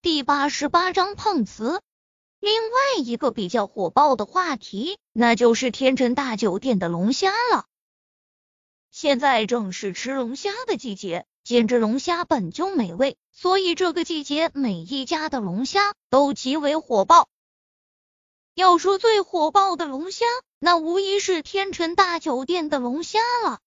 第八十八章碰瓷。另外一个比较火爆的话题，那就是天辰大酒店的龙虾了。现在正是吃龙虾的季节，兼之龙虾本就美味，所以这个季节每一家的龙虾都极为火爆。要说最火爆的龙虾，那无疑是天辰大酒店的龙虾了。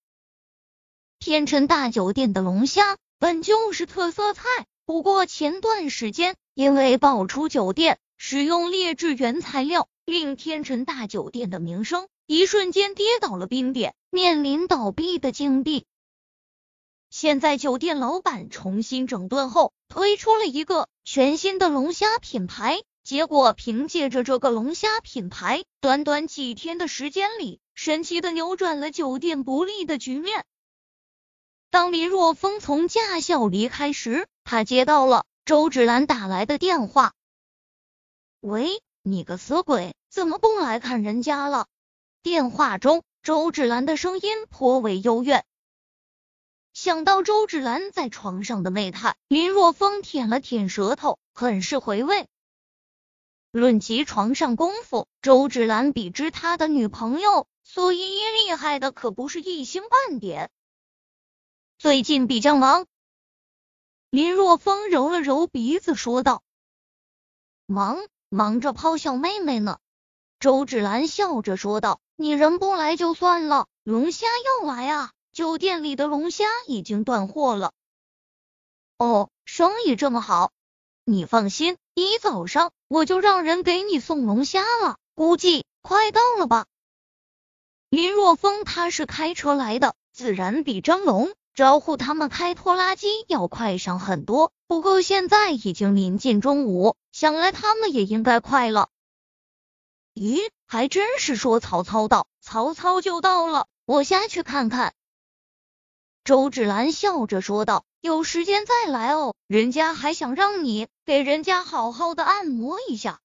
天辰大酒店的龙虾本就是特色菜，不过前段时间因为爆出酒店。使用劣质原材料，令天辰大酒店的名声一瞬间跌到了冰点，面临倒闭的境地。现在酒店老板重新整顿后，推出了一个全新的龙虾品牌。结果凭借着这个龙虾品牌，短短几天的时间里，神奇的扭转了酒店不利的局面。当林若风从驾校离开时，他接到了周芷兰打来的电话。喂，你个死鬼，怎么不来看人家了？电话中，周芷兰的声音颇为幽怨。想到周芷兰在床上的媚态，林若风舔了舔舌头，很是回味。论及床上功夫，周芷兰比之他的女朋友苏依依厉害的可不是一星半点。最近比较忙，林若风揉了揉鼻子说道：“忙。”忙着泡小妹妹呢，周芷兰笑着说道：“你人不来就算了，龙虾要来啊！酒店里的龙虾已经断货了。”哦，生意这么好，你放心，一早上我就让人给你送龙虾了，估计快到了吧。林若风他是开车来的，自然比张龙。招呼他们开拖拉机要快上很多，不过现在已经临近中午，想来他们也应该快了。咦，还真是说曹操到，曹操就到了，我下去看看。周芷兰笑着说道：“有时间再来哦，人家还想让你给人家好好的按摩一下。”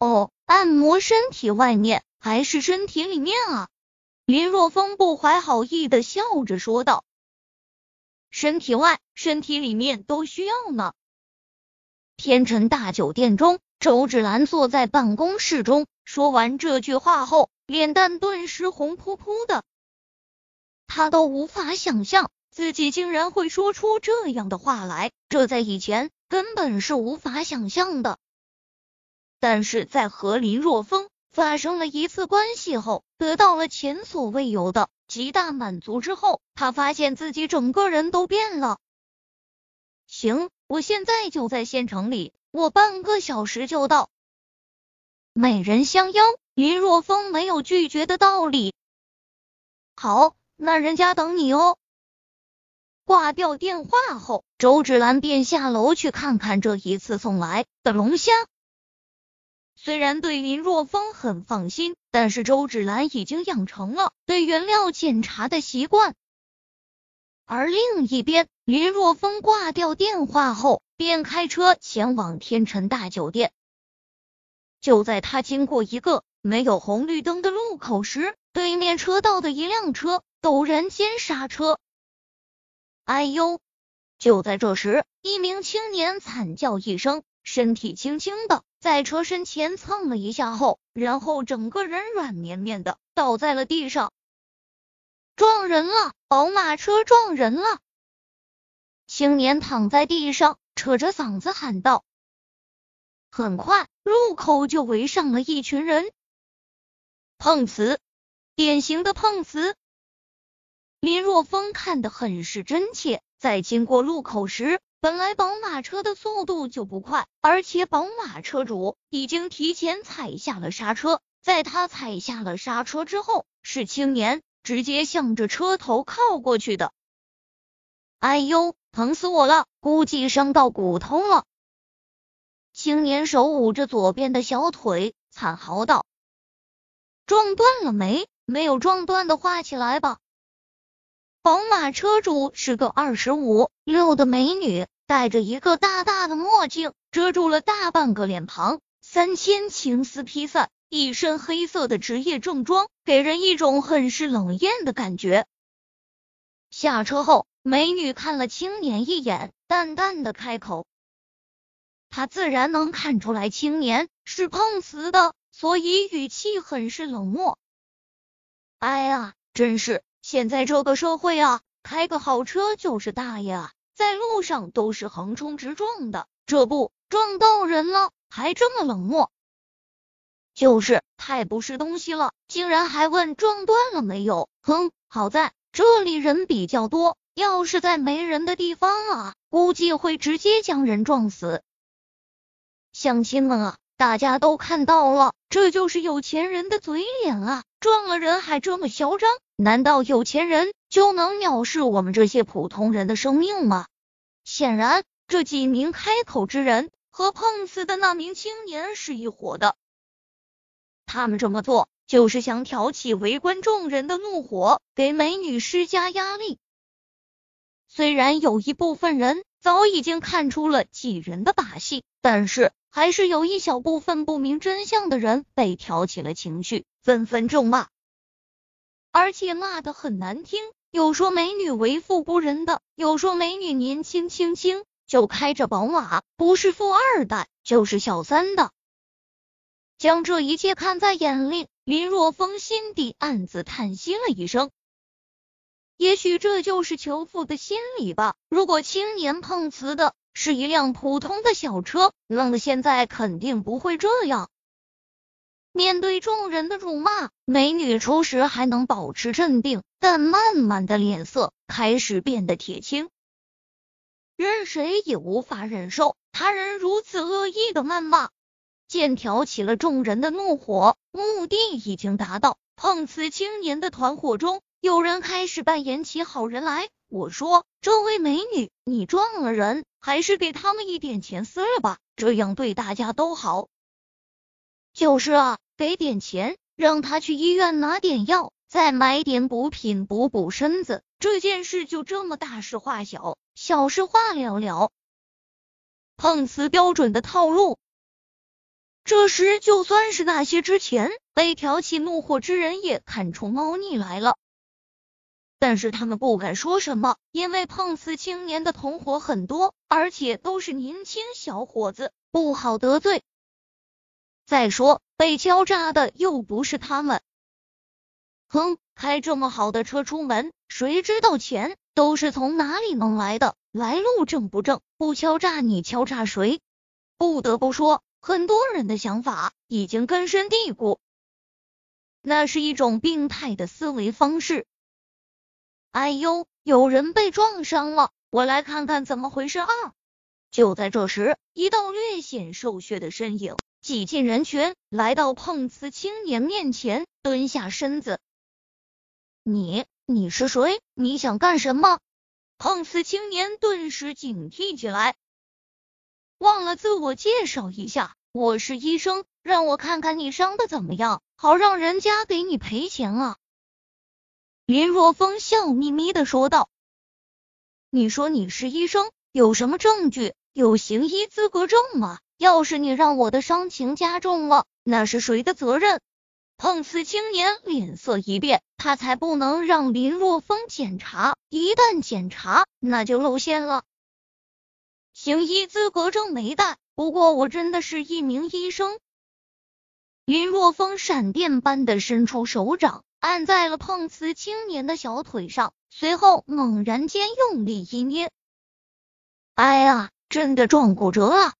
哦，按摩身体外面还是身体里面啊？林若风不怀好意的笑着说道：“身体外、身体里面都需要呢。”天辰大酒店中，周芷兰坐在办公室中，说完这句话后，脸蛋顿时红扑扑的。他都无法想象自己竟然会说出这样的话来，这在以前根本是无法想象的。但是在和林若风。发生了一次关系后，得到了前所未有的极大满足之后，他发现自己整个人都变了。行，我现在就在县城里，我半个小时就到。美人相邀，林若风没有拒绝的道理。好，那人家等你哦。挂掉电话后，周芷兰便下楼去看看这一次送来的龙虾。虽然对林若风很放心，但是周芷兰已经养成了对原料检查的习惯。而另一边，林若风挂掉电话后，便开车前往天辰大酒店。就在他经过一个没有红绿灯的路口时，对面车道的一辆车陡然间刹车。哎呦！就在这时，一名青年惨叫一声，身体轻轻的。在车身前蹭了一下后，然后整个人软绵绵的倒在了地上。撞人了！宝马车撞人了！青年躺在地上，扯着嗓子喊道。很快，路口就围上了一群人。碰瓷，典型的碰瓷。林若风看得很是真切，在经过路口时。本来宝马车的速度就不快，而且宝马车主已经提前踩下了刹车。在他踩下了刹车之后，是青年直接向着车头靠过去的。哎呦，疼死我了，估计伤到骨头了。青年手捂着左边的小腿，惨嚎道：“撞断了没？没有撞断的话，起来吧。”宝马车主是个二十五六的美女。戴着一个大大的墨镜，遮住了大半个脸庞，三千青丝披散，一身黑色的职业正装，给人一种很是冷艳的感觉。下车后，美女看了青年一眼，淡淡的开口：“他自然能看出来青年是碰瓷的，所以语气很是冷漠。哎呀，真是现在这个社会啊，开个好车就是大爷啊，在路上都是横冲直撞的，这不撞到人了，还这么冷漠，就是太不是东西了，竟然还问撞断了没有？哼，好在这里人比较多，要是在没人的地方啊，估计会直接将人撞死。乡亲们啊，大家都看到了，这就是有钱人的嘴脸啊！撞了人还这么嚣张，难道有钱人就能藐视我们这些普通人的生命吗？显然，这几名开口之人和碰瓷的那名青年是一伙的，他们这么做就是想挑起围观众人的怒火，给美女施加压力。虽然有一部分人早已经看出了几人的把戏，但是。还是有一小部分不明真相的人被挑起了情绪，纷纷咒骂，而且骂的很难听，有说美女为富不仁的，有说美女年轻轻轻就开着宝马，不是富二代就是小三的。将这一切看在眼里，林若风心底暗自叹息了一声。也许这就是求富的心理吧。如果青年碰瓷的。是一辆普通的小车，那么现在肯定不会这样。面对众人的辱骂，美女初时还能保持镇定，但慢慢的脸色开始变得铁青。任谁也无法忍受他人如此恶意的谩骂，剑挑起了众人的怒火，目的已经达到。碰瓷青年的团伙中，有人开始扮演起好人来。我说：“这位美女，你撞了人，还是给他们一点钱私了吧，这样对大家都好。”就是啊，给点钱，让他去医院拿点药，再买点补品补补身子。这件事就这么大事化小，小事化了了。碰瓷标准的套路。这时，就算是那些之前被挑起怒火之人，也看出猫腻来了。但是他们不敢说什么，因为碰瓷青年的同伙很多，而且都是年轻小伙子，不好得罪。再说被敲诈的又不是他们。哼，开这么好的车出门，谁知道钱都是从哪里弄来的，来路正不正？不敲诈你，敲诈谁？不得不说，很多人的想法已经根深蒂固，那是一种病态的思维方式。哎呦，有人被撞伤了，我来看看怎么回事啊！就在这时，一道略显瘦削的身影挤进人群，来到碰瓷青年面前，蹲下身子。你，你是谁？你想干什么？碰瓷青年顿时警惕起来，忘了自我介绍一下，我是医生，让我看看你伤的怎么样，好让人家给你赔钱啊！林若风笑眯眯的说道：“你说你是医生，有什么证据？有行医资格证吗？要是你让我的伤情加重了，那是谁的责任？”碰瓷青年脸色一变，他才不能让林若风检查，一旦检查，那就露馅了。行医资格证没带，不过我真的是一名医生。林若风闪电般的伸出手掌。按在了碰瓷青年的小腿上，随后猛然间用力一捏，哎呀，真的撞骨折了！